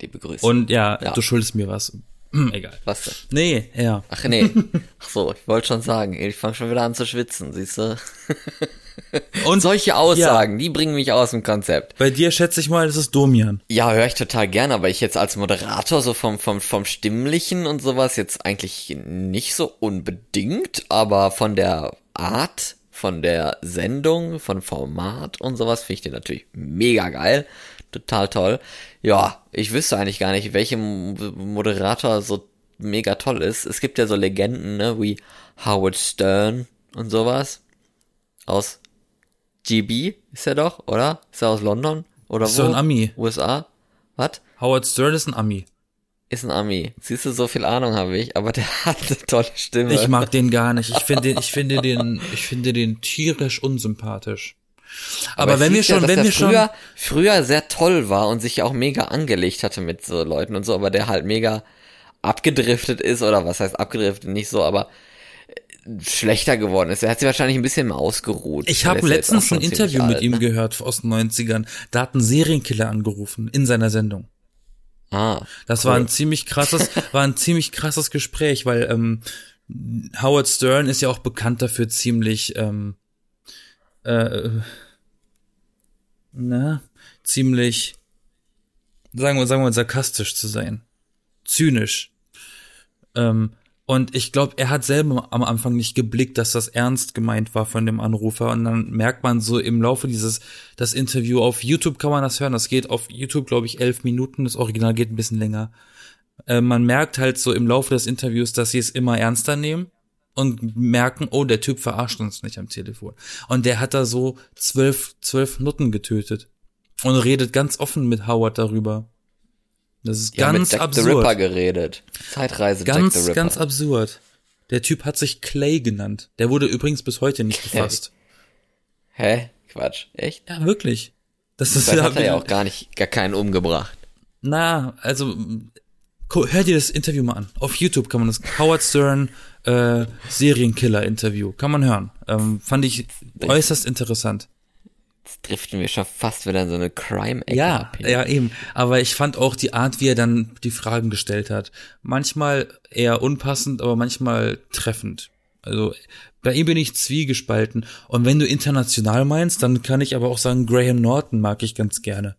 Liebe Grüße. Und ja, Ja. du schuldest mir was. Hm, egal. was denn? Nee, ja. Ach nee. Ach so, ich wollte schon sagen, ich fange schon wieder an zu schwitzen, siehst du? Und Solche Aussagen, die bringen mich aus dem Konzept. bei dir schätze ich mal, das ist Domian. Ja, höre ich total gerne, aber ich jetzt als Moderator so vom, vom, vom Stimmlichen und sowas jetzt eigentlich nicht so unbedingt, aber von der Art, von der Sendung, von Format und sowas finde ich den natürlich mega geil. Total toll. Ja, ich wüsste eigentlich gar nicht, welcher Moderator so mega toll ist. Es gibt ja so Legenden, ne, wie Howard Stern und sowas. Aus GB ist er doch, oder? Ist er aus London? Oder Ist wo? doch ein Ami. USA? Was? Howard Stern ist ein Ami. Ist ein Ami. Siehst du, so viel Ahnung habe ich, aber der hat eine tolle Stimme. Ich mag den gar nicht. Ich finde den, ich finde den, ich finde den tierisch unsympathisch. Aber, es wenn wir ja, schon, dass wenn wir schon, früher, früher sehr toll war und sich ja auch mega angelegt hatte mit so Leuten und so, aber der halt mega abgedriftet ist oder was heißt abgedriftet, nicht so, aber äh, schlechter geworden ist. Er hat sich wahrscheinlich ein bisschen mehr ausgeruht. ich habe ja letztens ein Interview mit ihm ne? gehört aus den 90ern. Da hat ein Serienkiller angerufen in seiner Sendung. Ah, Das cool. war ein ziemlich krasses, war ein ziemlich krasses Gespräch, weil ähm, Howard Stern ist ja auch bekannt dafür, ziemlich ähm, äh, na, ziemlich, sagen wir, sagen wir sarkastisch zu sein. Zynisch. Ähm, und ich glaube, er hat selber am Anfang nicht geblickt, dass das ernst gemeint war von dem Anrufer. Und dann merkt man so im Laufe dieses, das Interview auf YouTube kann man das hören. Das geht auf YouTube, glaube ich, elf Minuten. Das Original geht ein bisschen länger. Äh, man merkt halt so im Laufe des Interviews, dass sie es immer ernster nehmen. Und merken, oh, der Typ verarscht uns nicht am Telefon. Und der hat da so zwölf, zwölf Nutten getötet und redet ganz offen mit Howard darüber. Das ist Ja, ganz mit Jack absurd. the Ripper geredet. Zeitreise Jack the Ganz, Ripper. ganz absurd. Der Typ hat sich Clay genannt. Der wurde übrigens bis heute nicht gefasst. Hä? Quatsch. Echt? Ja, wirklich. Das ist ja, hat er ja auch gar nicht, gar keinen umgebracht. Na, also hör dir das Interview mal an. Auf YouTube kann man das Howard Stern äh, Serienkiller-Interview kann man hören. Ähm, fand ich äußerst interessant. Jetzt driften wir schon fast wieder in so eine Crime-Ecke Ja, ab hier. ja eben. Aber ich fand auch die Art, wie er dann die Fragen gestellt hat, manchmal eher unpassend, aber manchmal treffend. Also bei ihm bin ich zwiegespalten. Und wenn du international meinst, dann kann ich aber auch sagen, Graham Norton mag ich ganz gerne.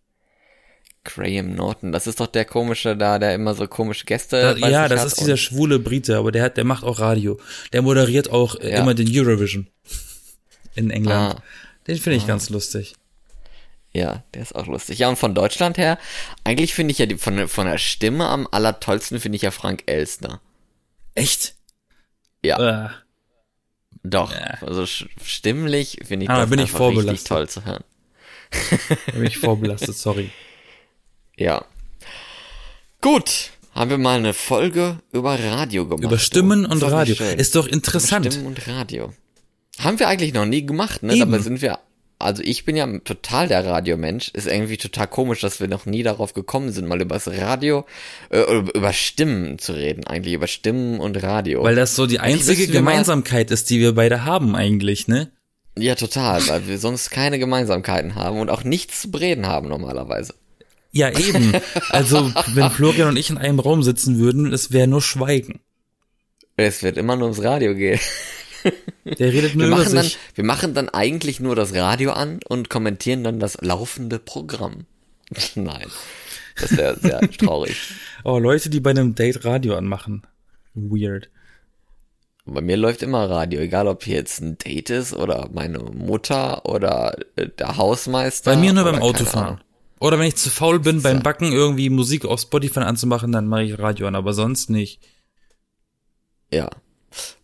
Graham Norton, das ist doch der komische da, der immer so komische Gäste Da, ja, das hat ist dieser schwule Brite, aber der hat, der macht auch Radio. Der moderiert auch äh, Ja. immer den Eurovision in England. Ah. Den finde ich ganz lustig. Ja, der ist auch lustig. Ja, und von Deutschland her, eigentlich finde ich ja die, von, von der Stimme am allertollsten finde ich ja Frank Elstner. Echt? Ja, Äh, doch. Also sch- stimmlich finde ich Ah, da das bin ich vorbelastet. toll zu hören. da bin ich vorbelastet, sorry. Ja. Gut, haben wir mal eine Folge über Radio gemacht. Über Stimmen und Radio. schön. Ist doch Über interessant. Stimmen und Radio. Haben wir eigentlich noch nie gemacht, ne? Eben. Dabei sind wir, also ich bin ja total der Radiomensch. Ist irgendwie total komisch, dass wir noch nie darauf gekommen sind, mal über das Radio, äh, über Stimmen zu reden, eigentlich über Stimmen und Radio. Weil das so die einzige mal- Gemeinsamkeit ist, die wir beide haben eigentlich, ne? ja, total, weil wir sonst keine Gemeinsamkeiten haben und auch nichts zu bereden haben normalerweise. Ja, eben. Also, wenn Florian und ich in einem Raum sitzen würden, es wäre nur Schweigen. Es wird immer nur ums Radio gehen. Der redet Wir nur über machen, dann, sich. wir machen dann eigentlich nur das Radio an und kommentieren dann das laufende Programm. Nein, das wäre sehr traurig. Oh, Leute, die bei einem Date Radio anmachen. Weird. Bei mir läuft immer Radio, egal ob hier jetzt ein Date ist oder meine Mutter oder äh, der Hausmeister. Bei mir nur beim Autofahren. Oder wenn ich zu faul bin, beim. Backen irgendwie Musik auf Spotify anzumachen, dann mache ich Radio an, aber sonst nicht. Ja.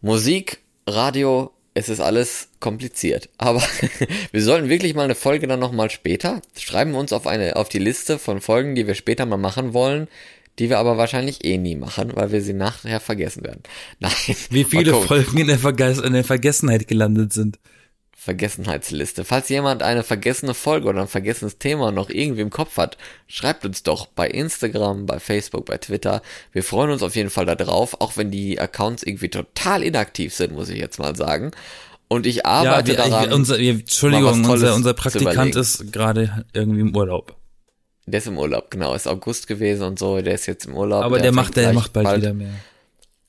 Musik, Radio, es ist alles kompliziert. Aber wir sollten wirklich mal eine Folge dann nochmal später. Schreiben wir uns auf eine, auf die Liste von Folgen, die wir später mal machen wollen, die wir aber wahrscheinlich eh nie machen, weil wir sie nachher vergessen werden. Nein. Wie viele. Folgen in der, in der Vergessenheit gelandet sind. Vergessenheitsliste. Falls jemand eine vergessene Folge oder ein vergessenes Thema noch irgendwie im Kopf hat, schreibt uns doch bei Instagram, bei Facebook, bei Twitter. Wir freuen uns auf jeden Fall darauf, auch wenn die Accounts irgendwie total inaktiv sind, muss ich jetzt mal sagen. Und ich Ja, arbeite wir, daran. wir, unser, wir, Entschuldigung, unser, unser Praktikant ist gerade irgendwie im Urlaub. der ist im Urlaub, genau. Ist August gewesen und so. Der ist jetzt im Urlaub. Aber der, macht, fängt der macht bald, wieder mehr.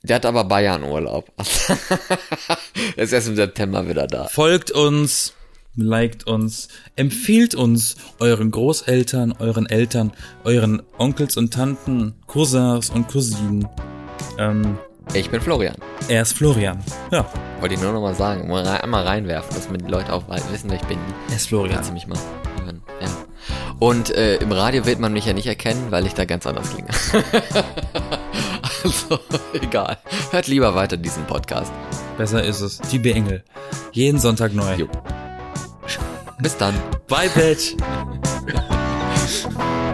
Der hat aber Bayern Urlaub. der ist erst im September wieder da. Folgt uns, liked uns, empfiehlt uns euren Großeltern, euren Eltern, euren Onkels und Tanten, Cousins und Cousinen. Ähm, Ich bin Florian. er ist Florian. Ja, Wollte ich nur noch mal sagen. Mal Einmal reinwerfen, dass mir die Leute auch wissen, wer ich bin. er ist Florian. Kannst du mich mal hören. Ja. Und äh, im Radio wird man mich ja nicht erkennen, weil ich da ganz anders klinge. also, egal. Hört lieber weiter diesen Podcast. Besser ist es. Die Engel. Jeden Sonntag neu. Jo. Bis dann. Bye, Bitch.